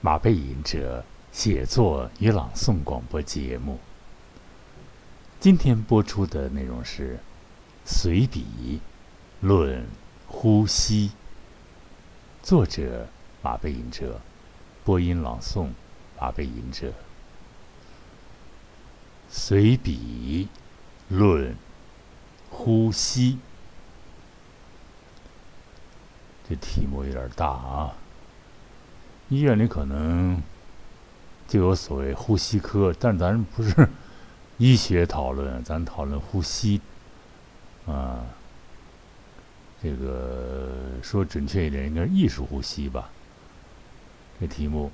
马背吟者写作与朗诵广播节目。今天播出的内容是《随笔论呼吸》，作者马背吟者，播音朗诵马背吟者。随笔论呼吸，这题目有点大啊。医院里可能就有所谓呼吸科，但咱不是 医学讨论，咱讨论呼吸啊。这个说准确一点，应该是艺术呼吸吧。这题目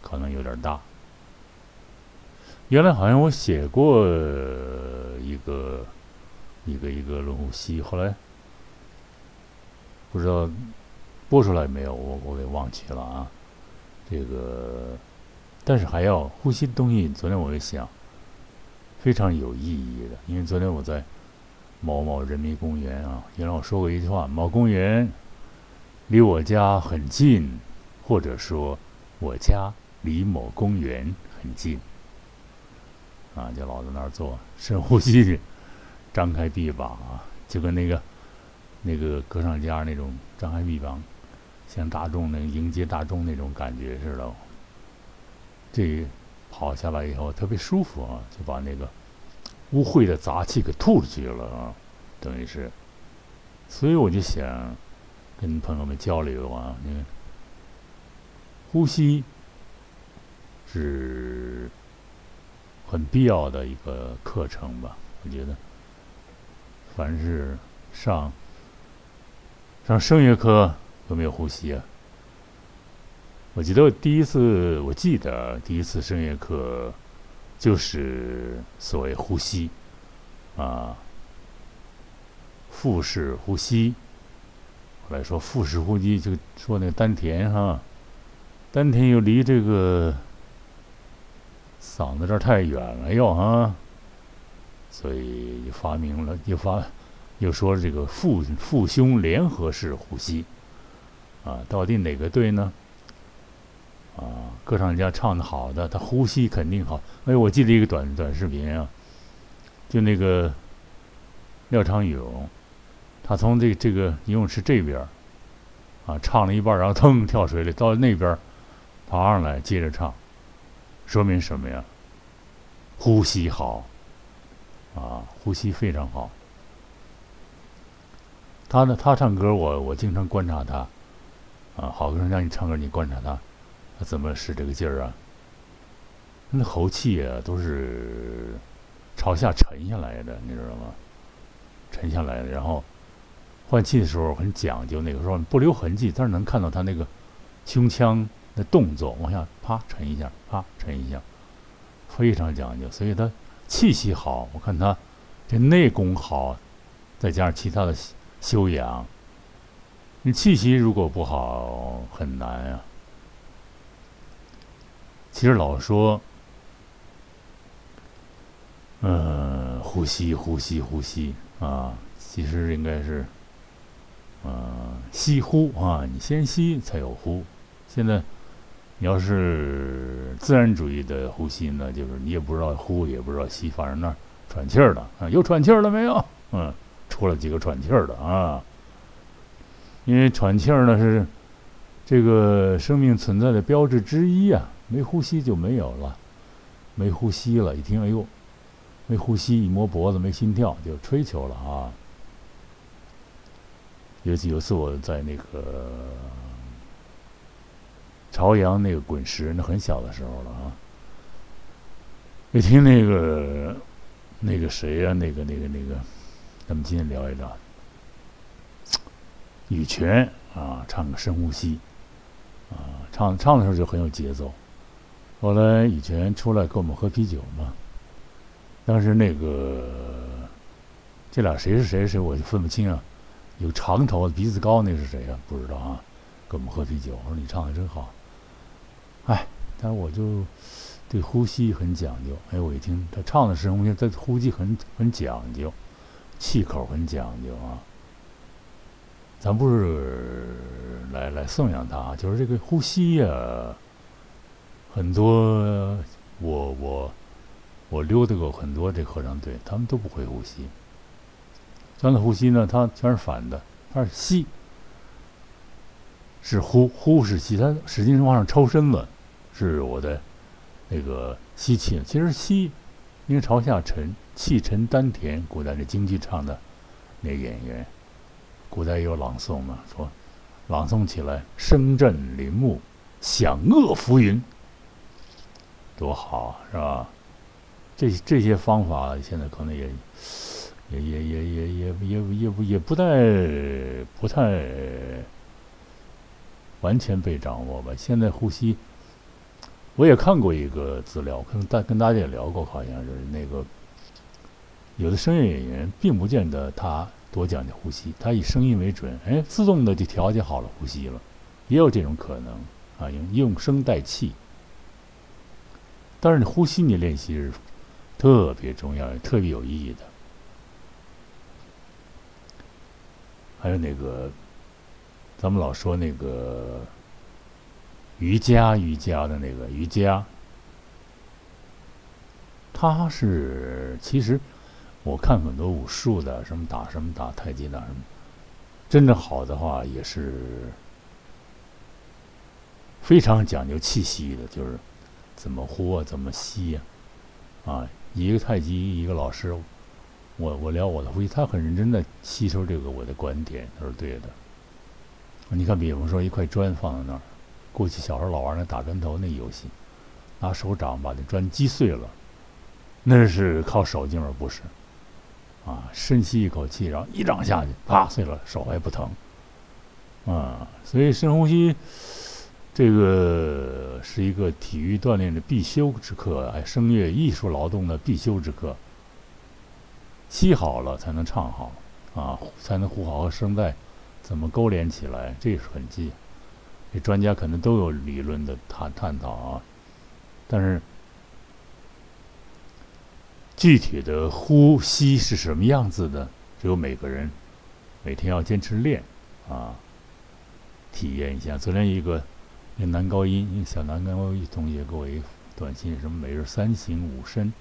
可能有点大。原来好像我写过一个一个一个论呼吸，后来不知道播出来没有，我我给忘记了啊。这个，但是还要呼吸的东西。昨天我就想，非常有意义的，因为昨天我在某某人民公园啊，原来我说过一句话：某公园离我家很近，或者说我家离某公园很近。啊，就老在那儿做深呼吸，张开臂膀啊，就跟那个那个歌唱家那种张开臂膀，像大众那迎接大众那种感觉似的。这跑下来以后特别舒服啊，就把那个污秽的杂气给吐出去了啊，等于是。所以我就想跟朋友们交流啊，你，呼吸是。很必要的一个课程吧，我觉得，凡是上上声乐课有没有呼吸啊？我记得我第一次，我记得第一次声乐课就是所谓呼吸啊，腹式呼吸。后来说腹式呼吸，就说那个丹田哈，丹田又离这个。嗓子这儿太远了又啊，所以发明了又发又说这个腹腹胸联合式呼吸啊，到底哪个对呢？啊，歌唱家唱的好的，他呼吸肯定好。哎，我记得一个短短视频啊，就那个廖昌永，他从这这个游泳池这边啊唱了一半，然后腾跳水里，到那边爬上来接着唱。说明什么呀？呼吸好，啊，呼吸非常好。他呢，他唱歌，我我经常观察他，啊，好多人让你唱歌，你观察他，他怎么使这个劲儿啊？那喉气啊，都是朝下沉下来的，你知道吗？沉下来的，然后换气的时候很讲究，那个时候不留痕迹，但是能看到他那个胸腔。的动作往下啪沉一下，啪沉一下，非常讲究。所以他气息好，我看他这内功好，再加上其他的修养，你气息如果不好很难啊。其实老说，嗯，呼吸，呼吸，呼吸啊，其实应该是，嗯，吸呼啊，你先吸才有呼。现在。你要是自然主义的呼吸呢，就是你也不知道呼，也不知道吸，反正那儿喘气儿了啊，有喘气儿了没有？嗯，出了几个喘气儿的啊。因为喘气儿呢是这个生命存在的标志之一啊，没呼吸就没有了，没呼吸了，一听哎呦，没呼吸，一摸脖子没心跳就吹球了啊。有有次我在那个。朝阳那个滚石，那很小的时候了啊。一听那个那个谁呀，那个那个那个，咱们今天聊一聊。羽泉啊，唱个深呼吸，啊，唱唱的时候就很有节奏。后来羽泉出来跟我们喝啤酒嘛，当时那个这俩谁是谁谁，我就分不清啊。有长头鼻子高那是谁啊？不知道啊。跟我们喝啤酒，我说你唱的真好。哎，但是我就对呼吸很讲究。哎，我一听他唱的深呼吸，他呼吸很很讲究，气口很讲究啊。咱不是来来颂扬他啊，就是这个呼吸呀，很多我我我溜达过很多这合唱队，他们都不会呼吸。咱的呼吸呢，它全是反的，它是吸，是呼，呼是吸，它使劲往上抽身子，是我的那个吸气。其实吸应该朝下沉，气沉丹田。古代那京剧唱的那演员，古代也有朗诵嘛，说朗诵起来声震林木，响遏浮云，多好是吧？这这些方法现在可能也。也也也也也也也不也不太不太完全被掌握吧。现在呼吸，我也看过一个资料，跟大跟大家也聊过，好像是那个有的声乐演员并不见得他多讲究呼吸，它以声音为准，哎，自动的就调节好了呼吸了，也有这种可能啊，用用声带气。但是你呼吸你练习是特别重要、特别有意义的。还有那个，咱们老说那个瑜伽，瑜伽的那个瑜伽，它是其实我看很多武术的，什么打什么打太极打什么，真正好的话也是非常讲究气息的，就是怎么呼啊，怎么吸呀，啊，一个太极一个老师。我我聊我的呼吸，他很认真的吸收这个我的观点，他是对的。你看，比方说一块砖放在那儿，过去小时候老玩那打砖头那游戏，拿手掌把那砖击碎了，那是靠手劲儿，不是？啊，深吸一口气，然后一掌下去，啪碎了，手还不疼。啊，所以深呼吸，这个是一个体育锻炼的必修之课，哎，声乐艺术劳动的必修之课。吸好了才能唱好，啊，才能呼好和声带怎么勾连起来，这是很记。这专家可能都有理论的探探讨啊，但是具体的呼吸是什么样子的，只有每个人每天要坚持练啊，体验一下。昨天一个那男高音，一个小男高音同学给我一短信，什么每日三省吾身。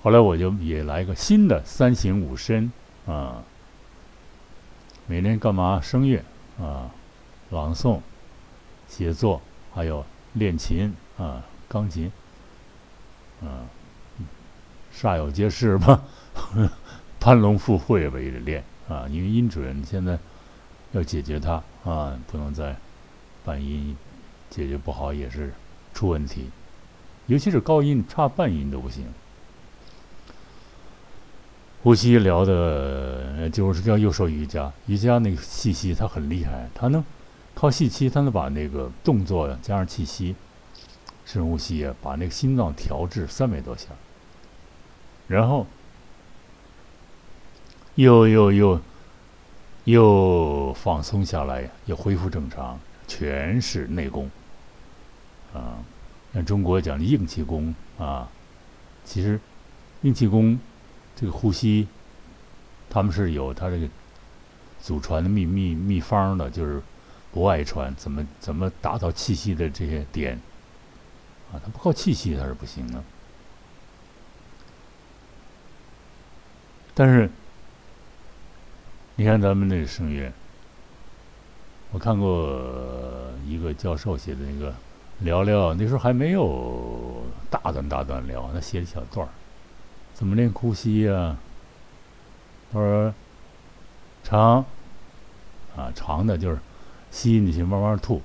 后来我就也来一个新的三省吾身啊，每天干嘛？声乐啊，朗诵、写作，还有练琴啊，钢琴，啊，煞有介事吧，攀龙附会吧，也得练啊，因为音准现在要解决它啊，不能再半音解决不好也是出问题，尤其是高音差半音都不行。呼吸聊的，就是叫又说瑜伽。瑜伽那个气息，它很厉害，它能靠气息，它能把那个动作加上气息，深呼吸啊，把那个心脏调至三百多下，然后又又又又放松下来，又恢复正常，全是内功啊。像中国讲的硬气功啊，其实硬气功。这个呼吸，他们是有他这个祖传的秘密秘方的，就是不外传。怎么怎么达到气息的这些点啊？他不靠气息他是不行的。但是你看咱们那个声乐，我看过一个教授写的那个聊聊，那时候还没有大段大段聊，他写一小段儿。怎么练呼吸呀？他说：“长啊，长的就是吸进去，慢慢吐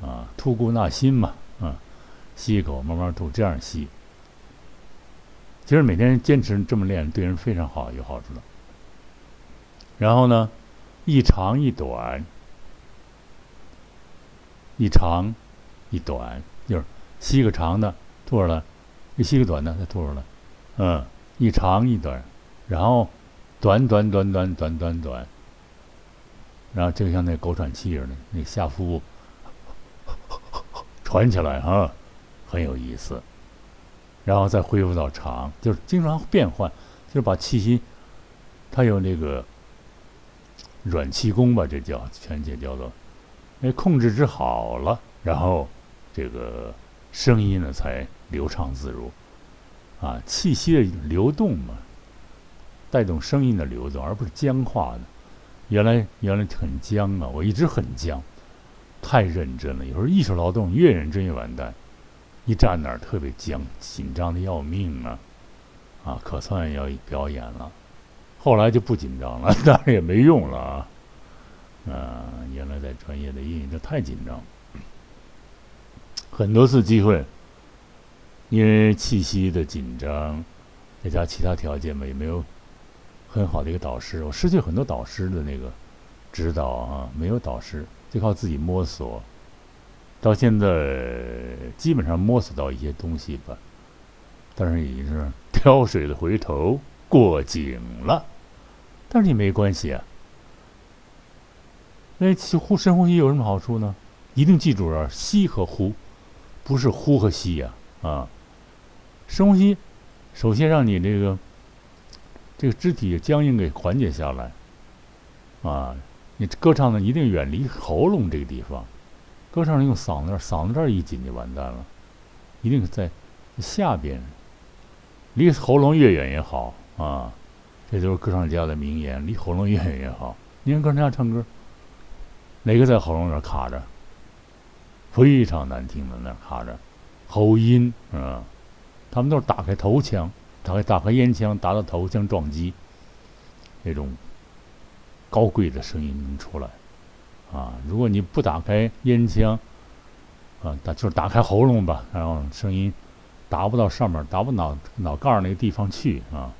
啊，吐故纳新嘛，啊，吸一口，慢慢吐，这样吸。其实每天坚持这么练，对人非常好，有好处的。然后呢，一长一短，一长一短，就是吸个长的，吐出来。”一吸个短的，再吐出来，嗯，一长一短，然后短短短短短短短，然后就像那狗喘气似的，那下腹部 喘起来啊，很有意思。然后再恢复到长，就是经常变换，就是把气息，它有那个软气功吧，这叫全解叫做，那控制之好了，然后这个声音呢才流畅自如，啊，气息的流动嘛，带动声音的流动，而不是僵化的。原来原来很僵啊，我一直很僵，太认真了。有时候艺术劳动越认真越完蛋，一站那儿特别僵，紧张的要命啊，啊，可算要表演了。后来就不紧张了，当然也没用了啊。啊，原来在专业的音乐这太紧张，很多次机会，因为气息的紧张，再加其他条件嘛，也没有很好的一个导师，我失去很多导师的那个指导啊，没有导师，就靠自己摸索，到现在基本上摸索到一些东西吧，但是已经是 挑水的回头过井了，但是也没关系啊。那呼深呼吸有什么好处呢？一定记住啊，吸和呼，不是呼和吸呀啊。深呼吸，首先让你这个这个肢体僵硬给缓解下来啊。你歌唱呢，一定远离喉咙这个地方，歌唱用嗓子，嗓子这儿一紧就完蛋了。一定是在下边，离喉咙越远越好啊。这都是歌唱家的名言，离喉咙越远越好。你看歌唱家唱歌。哪个在喉咙那儿卡着？非常难听的，那儿卡着，喉音啊！他们都是打开头腔，打开打开咽腔，达到头腔撞击，那种高贵的声音能出来啊！如果你不打开咽腔，啊，打就是打开喉咙吧，然后声音达不到上面，达不脑脑盖儿那个地方去啊！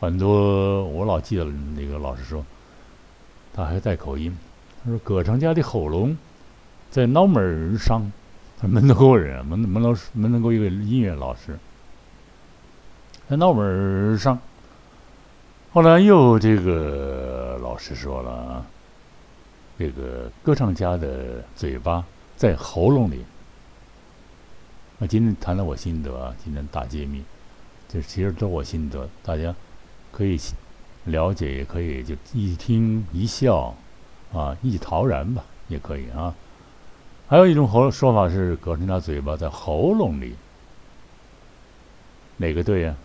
很多我老记得那个老师说。他还带口音，他说：“歌唱家的喉咙在脑门儿上。”门头沟人，门门老师，门头沟一个音乐老师，在脑门儿上。后来又这个老师说了：“这个歌唱家的嘴巴在喉咙里。”那今天谈了我心得啊，今天大揭秘，这其实都我心得，大家可以。了解也可以，就一听一笑，啊，一陶然吧，也可以啊。还有一种喉说法是，隔成他嘴巴在喉咙里，哪个对呀？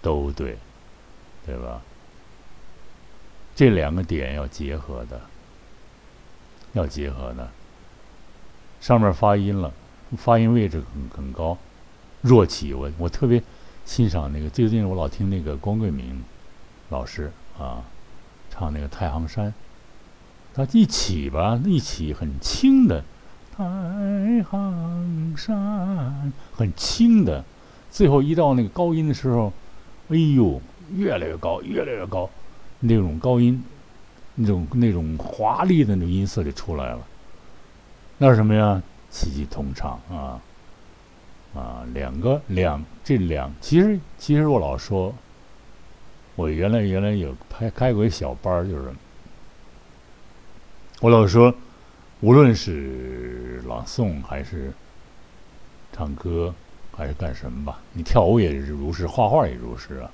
都对，对吧？这两个点要结合的，要结合的。上面发音了，发音位置很很高，弱起。我我特别欣赏那个，最近我老听那个光桂明。老师啊，唱那个《太行山》，他一起吧，一起很轻的，《太行山》很轻的，最后一到那个高音的时候，哎呦，越来越高，越来越高，那种高音，那种那种华丽的那种音色就出来了。那是什么呀？气机通畅啊，啊，两个两这两，其实其实我老说。我原来原来有开开过一小班儿，就是我老说，无论是朗诵还是唱歌还是干什么吧，你跳舞也是如是，画画也如是啊，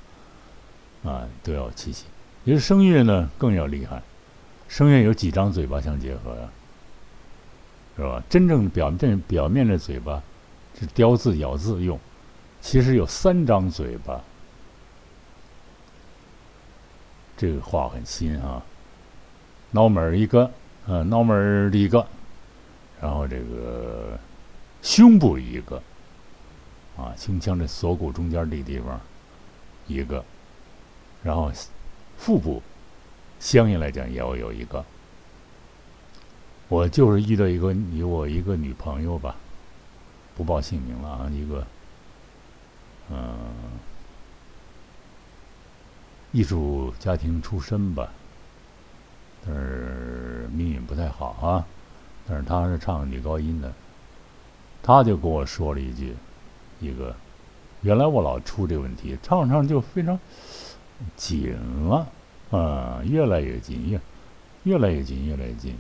啊都要气息。其实声乐呢更要厉害，声乐有几张嘴巴相结合呀，是吧？真正表面表面的嘴巴是叼字咬字用，其实有三张嘴巴。这个话很新啊，脑门儿一个，呃，脑门儿一个，然后这个胸部一个，啊，胸腔这锁骨中间这地方一个，然后腹部相应来讲也要有一个。我就是遇到一个有我一个女朋友吧，不报姓名了啊，一个，嗯。艺术家庭出身吧，但是命运不太好啊。但是他是唱女高音的，他就跟我说了一句：“一个，原来我老出这个问题，唱唱就非常紧了啊，越来越紧，越越来越紧，越来越紧。”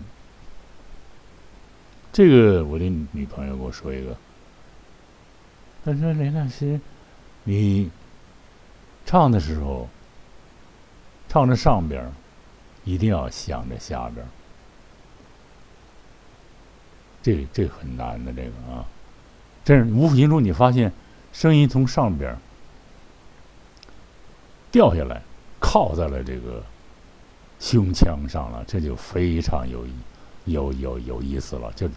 这个我的女朋友给我说一个，她说：“雷老师，你唱的时候。”唱着上边一定要想着下边这这很难的这个啊，这无形中你发现声音从上边掉下来，靠在了这个胸腔上了，这就非常有有有有意思了，就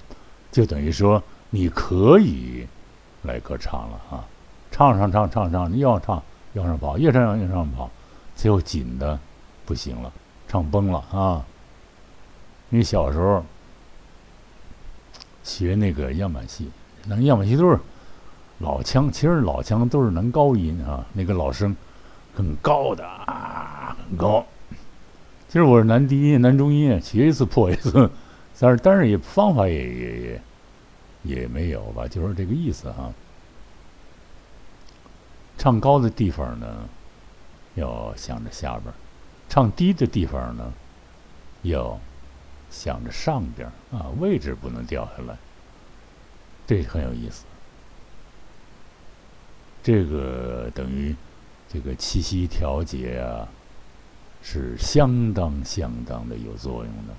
就等于说你可以来歌唱了啊，唱上唱唱唱，你要唱要上跑，越唱越上跑，最后紧的不行了，唱崩了啊！你小时候。学那个样板戏，那样板戏都是老腔，其实老腔都是男高音啊，那个老生很高的啊，很高。其实我是男低音、男中音，学一次破一次，但是但是也方法也也也也没有吧，就是这个意思啊。唱高的地方呢，要想着下边；唱低的地方呢，要。想着上边啊，位置不能掉下来，这很有意思。这个等于这个气息调节啊，是相当相当的有作用的。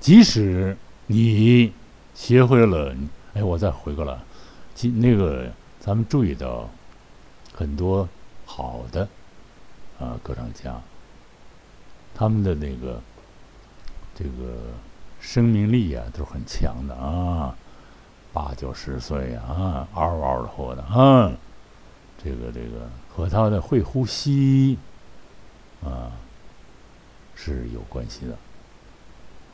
即使你学会了，哎，我再回过来，即那个咱们注意到很多好的啊歌唱家，他们的那个。这个生命力啊，都是很强的啊，八九十岁啊，嗷嗷的活的啊，这个这个和他的会呼吸啊是有关系的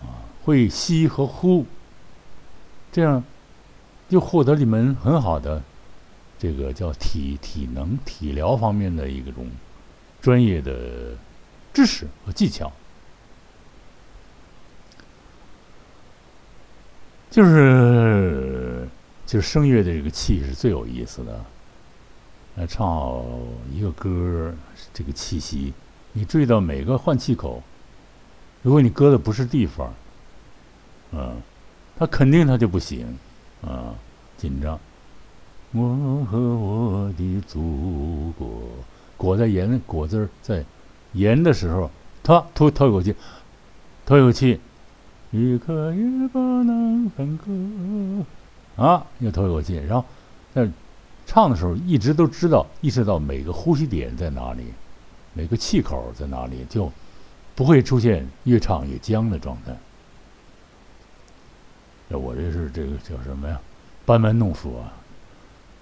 啊，会吸和呼，这样就获得一门很好的这个叫体体能体疗方面的一种专业的知识和技巧。就是，就是声乐的这个气是最有意思的。来唱一个歌，这个气息，你注意到每个换气口，如果你搁的不是地方，嗯，他肯定他就不行，啊，紧张。我和我的祖国，裹在盐果子在盐的时候，他吐吐一口气，吐一口气。一刻也不能分割啊！又吐一口气，然后在唱的时候一直都知道意识到每个呼吸点在哪里，每个气口在哪里，就不会出现越唱越僵的状态。那我这是这个叫什么呀？班门弄斧啊！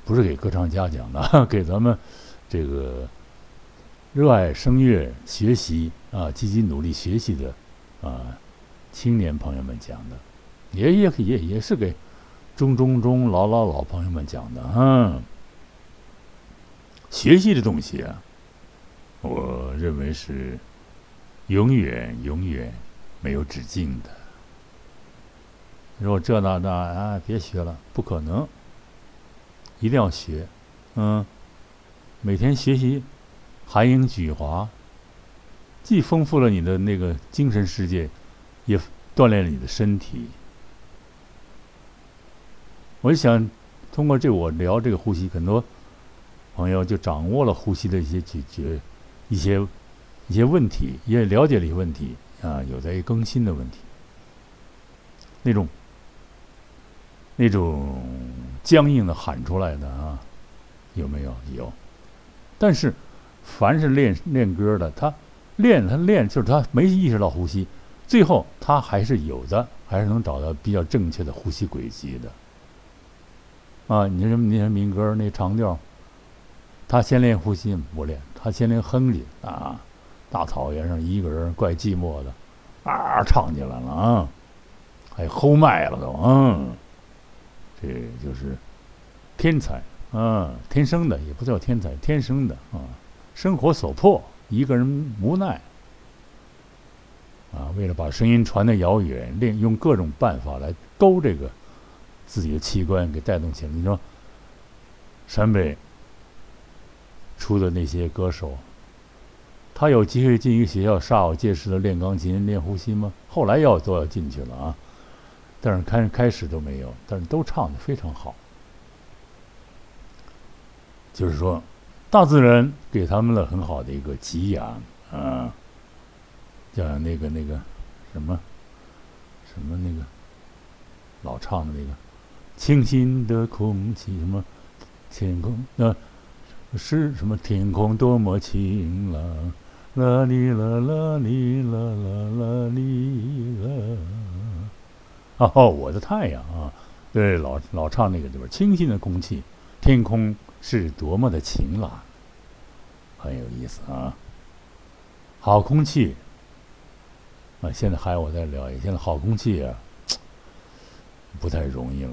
不是给歌唱家讲的，给咱们这个热爱声乐、学习啊、积极努力学习的啊。青年朋友们讲的，也也也也是给中中中老老老朋友们讲的啊。学习的东西啊，我认为是永远永远没有止境的。你说这那那啊，别学了，不可能，一定要学，嗯，每天学习含英举华，既丰富了你的那个精神世界。也锻炼了你的身体。我就想通过这，我聊这个呼吸，很多朋友就掌握了呼吸的一些解决一些一些问题，也了解了一些问题啊，有在更新的问题。那种那种僵硬的喊出来的啊，有没有？有。但是凡是练练歌的，他练他练，就是他没意识到呼吸。最后，他还是有的，还是能找到比较正确的呼吸轨迹的。啊，你说那些民歌那长调，他先练呼吸不练，他先练哼唧啊。大草原上一个人怪寂寞的，啊，唱起来了啊，还吼麦了都，嗯，这就是天才啊，天生的也不叫天才，天生的啊，生活所迫，一个人无奈。啊，为了把声音传得遥远，练用各种办法来勾这个自己的器官给带动起来。你说，陕北出的那些歌手，他有机会进一个学校煞有介事的练钢琴、练呼吸吗？后来要都要进去了啊，但是开开始都没有，但是都唱的非常好。就是说，大自然给他们了很好的一个给养啊。叫那个那个什么什么那个老唱的那个清新的空气，什么天空那是什么天空多么晴朗，啦哩啦啦哩啦啦啦哩啦。哦，我的太阳啊，对，老老唱那个对吧？清新的空气，天空是多么的晴朗，很有意思啊。好空气啊！现在还有我在聊，现在好空气啊，不太容易了。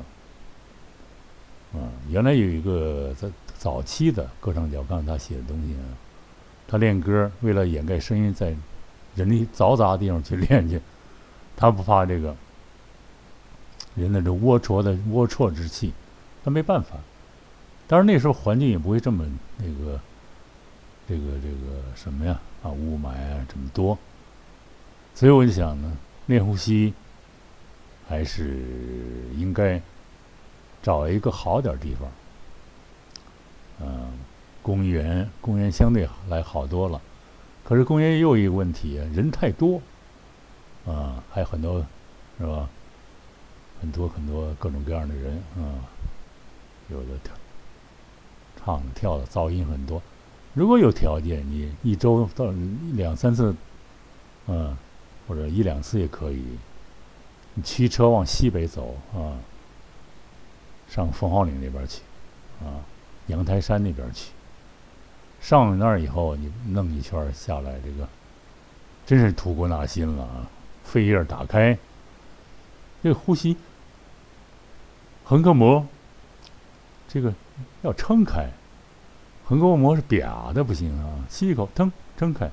啊，原来有一个在早期的歌唱家，刚才他写的东西啊，他练歌为了掩盖声音，在人力嘈杂的地方去练去，他不怕这个人的这龌龊的龌龊之气，他没办法。当然那时候环境也不会这么那个。这个这个什么呀？啊，雾霾啊，这么多，所以我就想呢，练呼吸还是应该找一个好点地方。嗯，公园，公园相对来好多了，可是公园又一个问题，人太多，啊，还有很多，是吧？很多很多各种各样的人啊，有的跳、唱、跳的噪音很多。如果有条件，你一周到两三次，嗯，或者一两次也可以。你骑车往西北走啊，上凤凰岭那边去，啊，阳台山那边去。上了那儿以后，你弄一圈下来，这个真是吐故纳新了啊！肺叶打开，这个呼吸，横膈膜，这个要撑开。横膈膜是瘪的，不行啊！吸一口，腾撑开，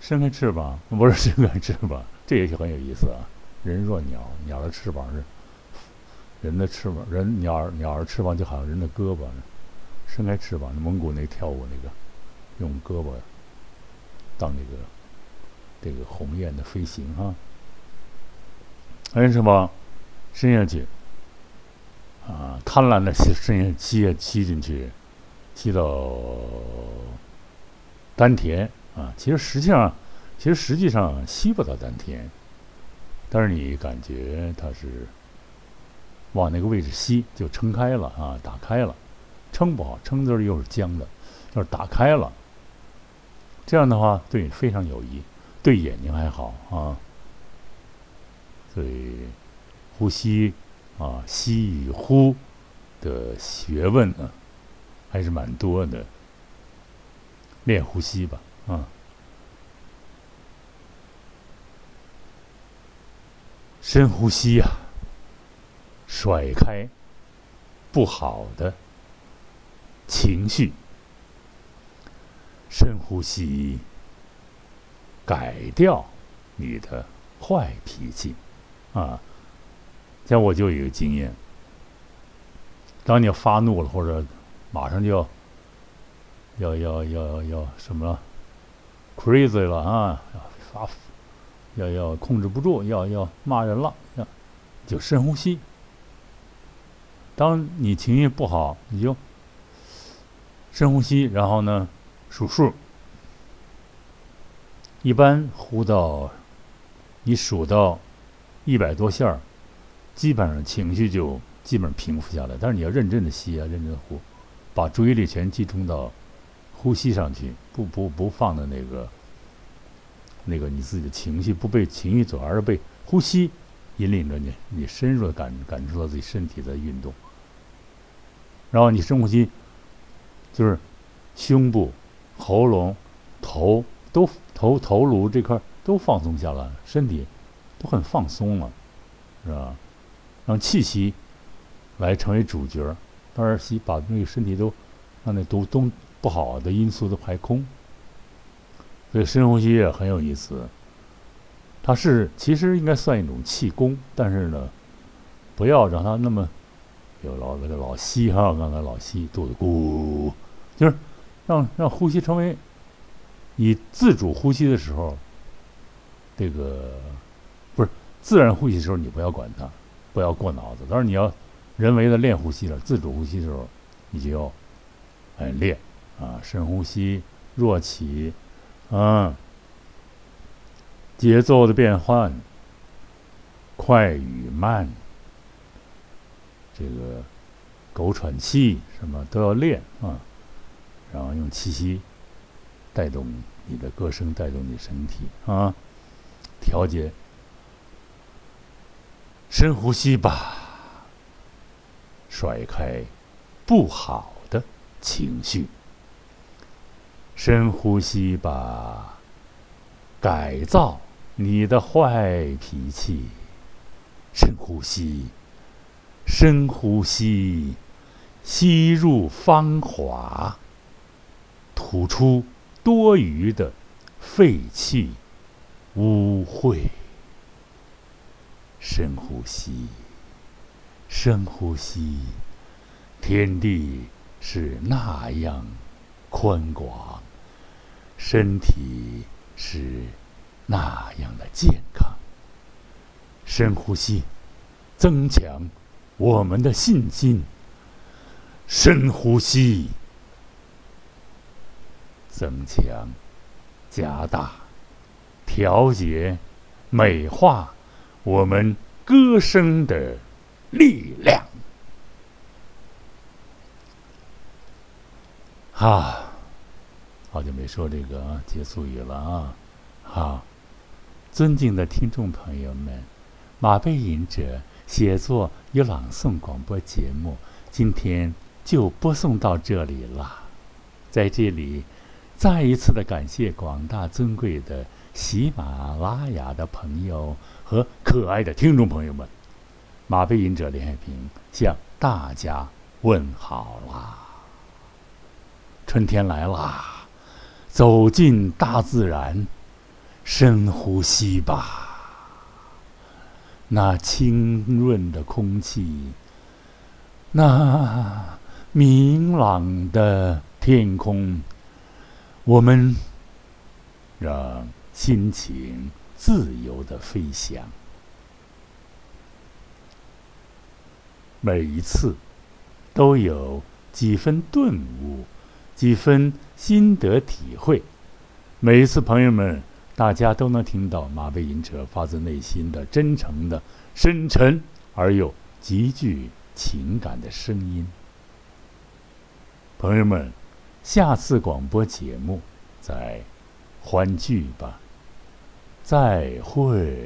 伸开翅膀，不是伸开翅膀，这也很有意思啊。人若鸟，鸟的翅膀是人的翅膀，人鸟鸟的翅膀就好像人的胳膊，伸开翅膀。蒙古那跳舞那个，用胳膊当那个这个鸿雁的飞行哈。还什么？伸下去啊！贪婪的吸，伸下吸吸进去。吸到丹田啊，其实实际上，其实实际上吸不到丹田，但是你感觉它是往那个位置吸，就撑开了啊，打开了，撑不好，撑字儿又是僵的，就是打开了。这样的话对你非常有益，对眼睛还好啊。所以呼吸啊，吸与呼的学问呢。还是蛮多的，练呼吸吧，啊，深呼吸呀，甩开不好的情绪，深呼吸，改掉你的坏脾气，啊，像我就有一个经验，当你发怒了或者。马上就要，要要要要什么了？crazy 了啊！要发，要要控制不住，要要骂人了，要就深呼吸。当你情绪不好，你就深呼吸，然后呢数数。一般呼到你数到一百多下儿，基本上情绪就基本平复下来。但是你要认真的吸啊，认真的呼。把注意力全集中到呼吸上去，不不不放在那个那个你自己的情绪，不被情绪走，而是被呼吸引领着你，你深入的感感受到自己身体的运动。然后你深呼吸，就是胸部、喉咙、头都头头颅这块都放松下来，身体都很放松了，是吧？让气息来成为主角。当然，吸把那个身体都让那都都不好的因素都排空，所以深呼吸也很有意思。它是其实应该算一种气功，但是呢，不要让它那么有老那个老吸哈，刚才老吸肚子咕，就是让让呼吸成为你自主呼吸的时候，这个不是自然呼吸的时候，你不要管它，不要过脑子，但是你要。人为的练呼吸了，自主呼吸的时候，你就要哎练啊，深呼吸，弱起，啊，节奏的变换，快与慢，这个狗喘气什么都要练啊，然后用气息带动你的歌声，带动你身体啊，调节。深呼吸吧，甩开不好的情绪。深呼吸吧，改造你的坏脾气。深呼吸，深呼吸，吸入芳华，吐出多余的废气、污秽。深呼吸，深呼吸，天地是那样宽广。身体是那样的健康。深呼吸，增强我们的信心。深呼吸，增强、加大、调节、美化我们歌声的力量。啊！好久没说这个啊，结束语了啊！好，尊敬的听众朋友们，马背吟者写作与朗诵广播节目今天就播送到这里了。在这里，再一次的感谢广大尊贵的喜马拉雅的朋友和可爱的听众朋友们。马背吟者林海平向大家问好啦！春天来啦！走进大自然，深呼吸吧。那清润的空气，那明朗的天空，我们让心情自由的飞翔。每一次都有几分顿悟。几分心得体会，每一次朋友们，大家都能听到马背吟者发自内心的、真诚的、深沉而又极具情感的声音。朋友们，下次广播节目再欢聚吧，再会。